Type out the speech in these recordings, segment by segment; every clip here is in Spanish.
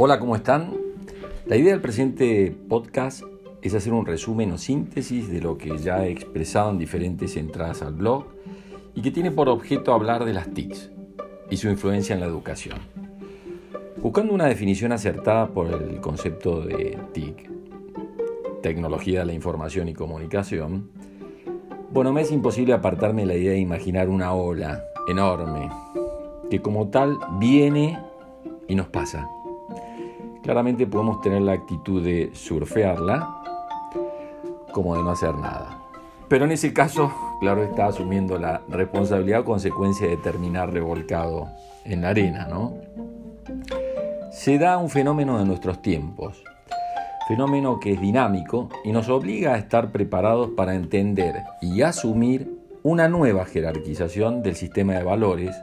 Hola, ¿cómo están? La idea del presente podcast es hacer un resumen o síntesis de lo que ya he expresado en diferentes entradas al blog y que tiene por objeto hablar de las TICs y su influencia en la educación. Buscando una definición acertada por el concepto de TIC, tecnología de la información y comunicación, bueno, me es imposible apartarme de la idea de imaginar una ola enorme que como tal viene y nos pasa claramente podemos tener la actitud de surfearla como de no hacer nada. Pero en ese caso, claro, está asumiendo la responsabilidad o consecuencia de terminar revolcado en la arena, ¿no? Se da un fenómeno de nuestros tiempos, fenómeno que es dinámico y nos obliga a estar preparados para entender y asumir una nueva jerarquización del sistema de valores,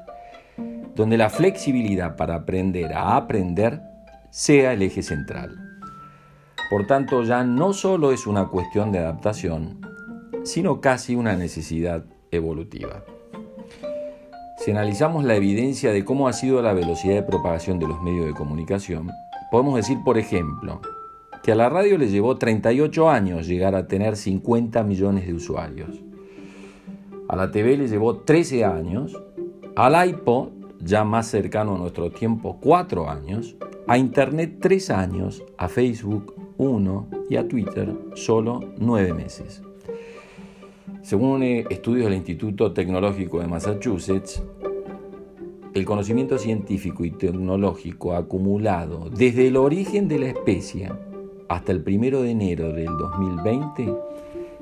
donde la flexibilidad para aprender a aprender sea el eje central. Por tanto, ya no solo es una cuestión de adaptación, sino casi una necesidad evolutiva. Si analizamos la evidencia de cómo ha sido la velocidad de propagación de los medios de comunicación, podemos decir, por ejemplo, que a la radio le llevó 38 años llegar a tener 50 millones de usuarios. A la TV le llevó 13 años, al iPod, ya más cercano a nuestro tiempo, 4 años, a Internet tres años, a Facebook uno y a Twitter solo nueve meses. Según estudios del Instituto Tecnológico de Massachusetts, el conocimiento científico y tecnológico acumulado desde el origen de la especie hasta el primero de enero del 2020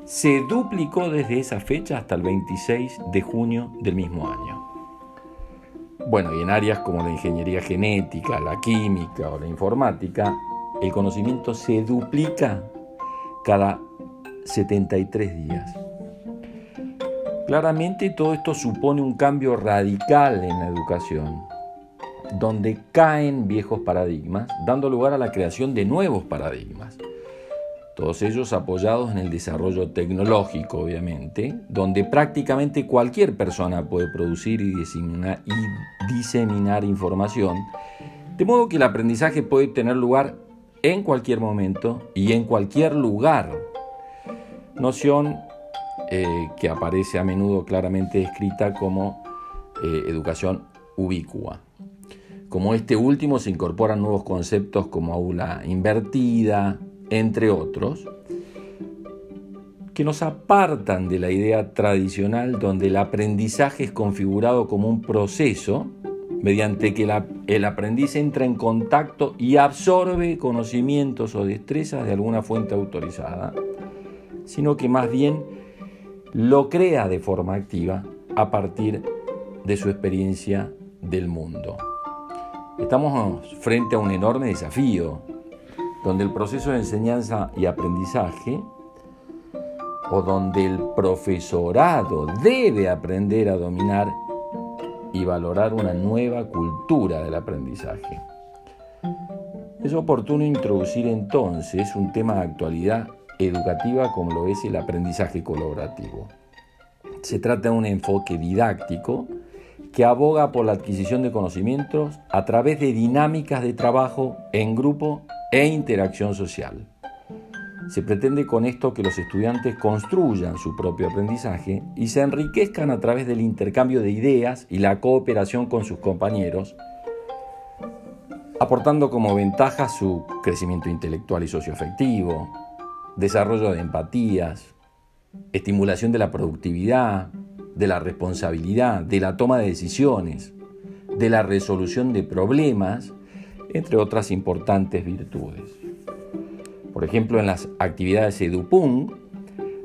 se duplicó desde esa fecha hasta el 26 de junio del mismo año. Bueno, y en áreas como la ingeniería genética, la química o la informática, el conocimiento se duplica cada 73 días. Claramente todo esto supone un cambio radical en la educación, donde caen viejos paradigmas, dando lugar a la creación de nuevos paradigmas todos ellos apoyados en el desarrollo tecnológico, obviamente, donde prácticamente cualquier persona puede producir y diseminar, información, de modo que el aprendizaje puede tener lugar en cualquier momento y en cualquier lugar. Noción eh, que aparece a menudo claramente descrita como eh, educación ubicua. Como este último se incorporan nuevos conceptos como aula invertida, entre otros, que nos apartan de la idea tradicional donde el aprendizaje es configurado como un proceso mediante que el aprendiz entra en contacto y absorbe conocimientos o destrezas de alguna fuente autorizada, sino que más bien lo crea de forma activa a partir de su experiencia del mundo. Estamos frente a un enorme desafío donde el proceso de enseñanza y aprendizaje o donde el profesorado debe aprender a dominar y valorar una nueva cultura del aprendizaje. Es oportuno introducir entonces un tema de actualidad educativa como lo es el aprendizaje colaborativo. Se trata de un enfoque didáctico que aboga por la adquisición de conocimientos a través de dinámicas de trabajo en grupo e interacción social. Se pretende con esto que los estudiantes construyan su propio aprendizaje y se enriquezcan a través del intercambio de ideas y la cooperación con sus compañeros, aportando como ventaja su crecimiento intelectual y socioafectivo, desarrollo de empatías, estimulación de la productividad, de la responsabilidad, de la toma de decisiones, de la resolución de problemas entre otras importantes virtudes. Por ejemplo, en las actividades EduPUN,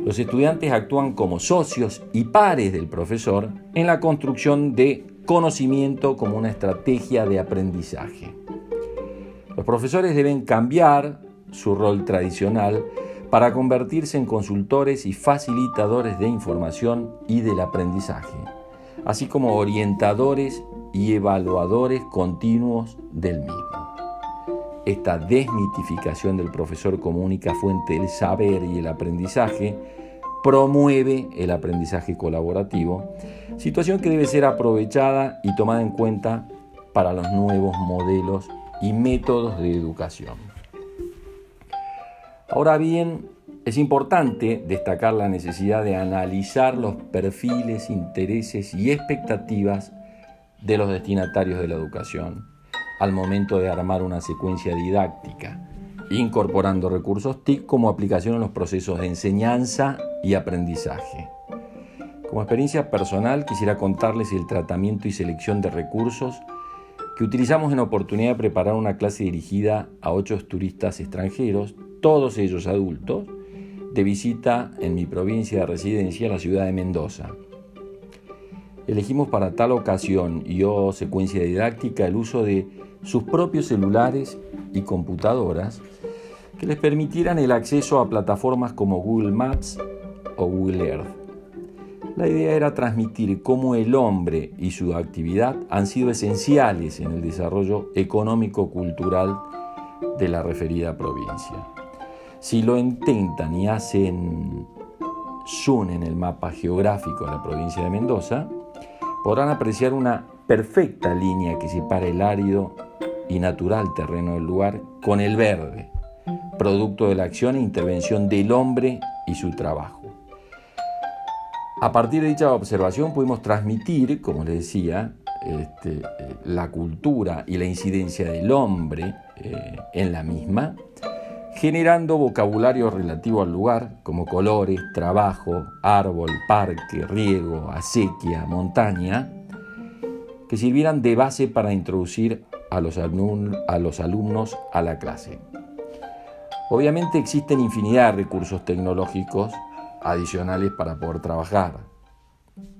los estudiantes actúan como socios y pares del profesor en la construcción de conocimiento como una estrategia de aprendizaje. Los profesores deben cambiar su rol tradicional para convertirse en consultores y facilitadores de información y del aprendizaje, así como orientadores y evaluadores continuos del mismo. Esta desmitificación del profesor como única fuente del saber y el aprendizaje promueve el aprendizaje colaborativo, situación que debe ser aprovechada y tomada en cuenta para los nuevos modelos y métodos de educación. Ahora bien, es importante destacar la necesidad de analizar los perfiles, intereses y expectativas de los destinatarios de la educación al momento de armar una secuencia didáctica, incorporando recursos TIC como aplicación en los procesos de enseñanza y aprendizaje. Como experiencia personal quisiera contarles el tratamiento y selección de recursos que utilizamos en la oportunidad de preparar una clase dirigida a ocho turistas extranjeros, todos ellos adultos, de visita en mi provincia de residencia, la ciudad de Mendoza. Elegimos para tal ocasión y o secuencia didáctica el uso de sus propios celulares y computadoras que les permitieran el acceso a plataformas como Google Maps o Google Earth. La idea era transmitir cómo el hombre y su actividad han sido esenciales en el desarrollo económico-cultural de la referida provincia. Si lo intentan y hacen zoom en el mapa geográfico de la provincia de Mendoza, podrán apreciar una perfecta línea que separa el árido y natural terreno del lugar con el verde, producto de la acción e intervención del hombre y su trabajo. A partir de dicha observación pudimos transmitir, como les decía, este, eh, la cultura y la incidencia del hombre eh, en la misma, generando vocabulario relativo al lugar, como colores, trabajo, árbol, parque, riego, acequia, montaña, que sirvieran de base para introducir a los, alumnos a la clase. Obviamente existen infinidad de recursos tecnológicos adicionales para poder trabajar.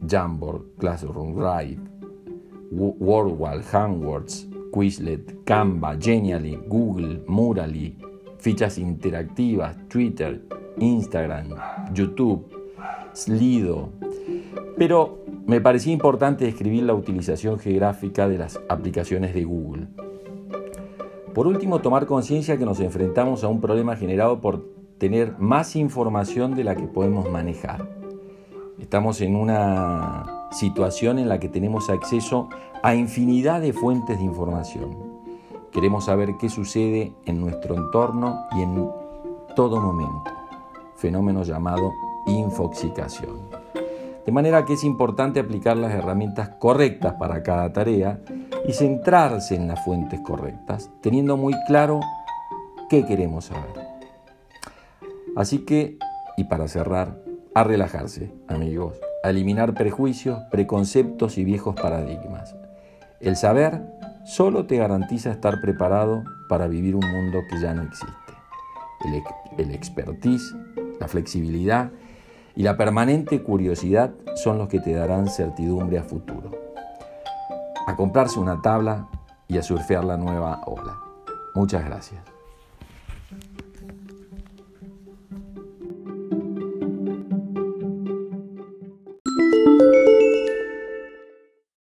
Jamboard, Classroom Ride, WordWall, Handwords, Quizlet, Canva, Genially, Google, Murally, fichas interactivas, Twitter, Instagram, YouTube, Slido. Pero me parecía importante describir la utilización geográfica de las aplicaciones de Google. Por último, tomar conciencia que nos enfrentamos a un problema generado por tener más información de la que podemos manejar. Estamos en una situación en la que tenemos acceso a infinidad de fuentes de información Queremos saber qué sucede en nuestro entorno y en todo momento. Fenómeno llamado infoxicación. De manera que es importante aplicar las herramientas correctas para cada tarea y centrarse en las fuentes correctas, teniendo muy claro qué queremos saber. Así que, y para cerrar, a relajarse, amigos, a eliminar prejuicios, preconceptos y viejos paradigmas. El saber solo te garantiza estar preparado para vivir un mundo que ya no existe. El, expertise, la flexibilidad y la permanente curiosidad son los que te darán certidumbre a futuro. A comprarse una tabla y a surfear la nueva ola. Muchas gracias.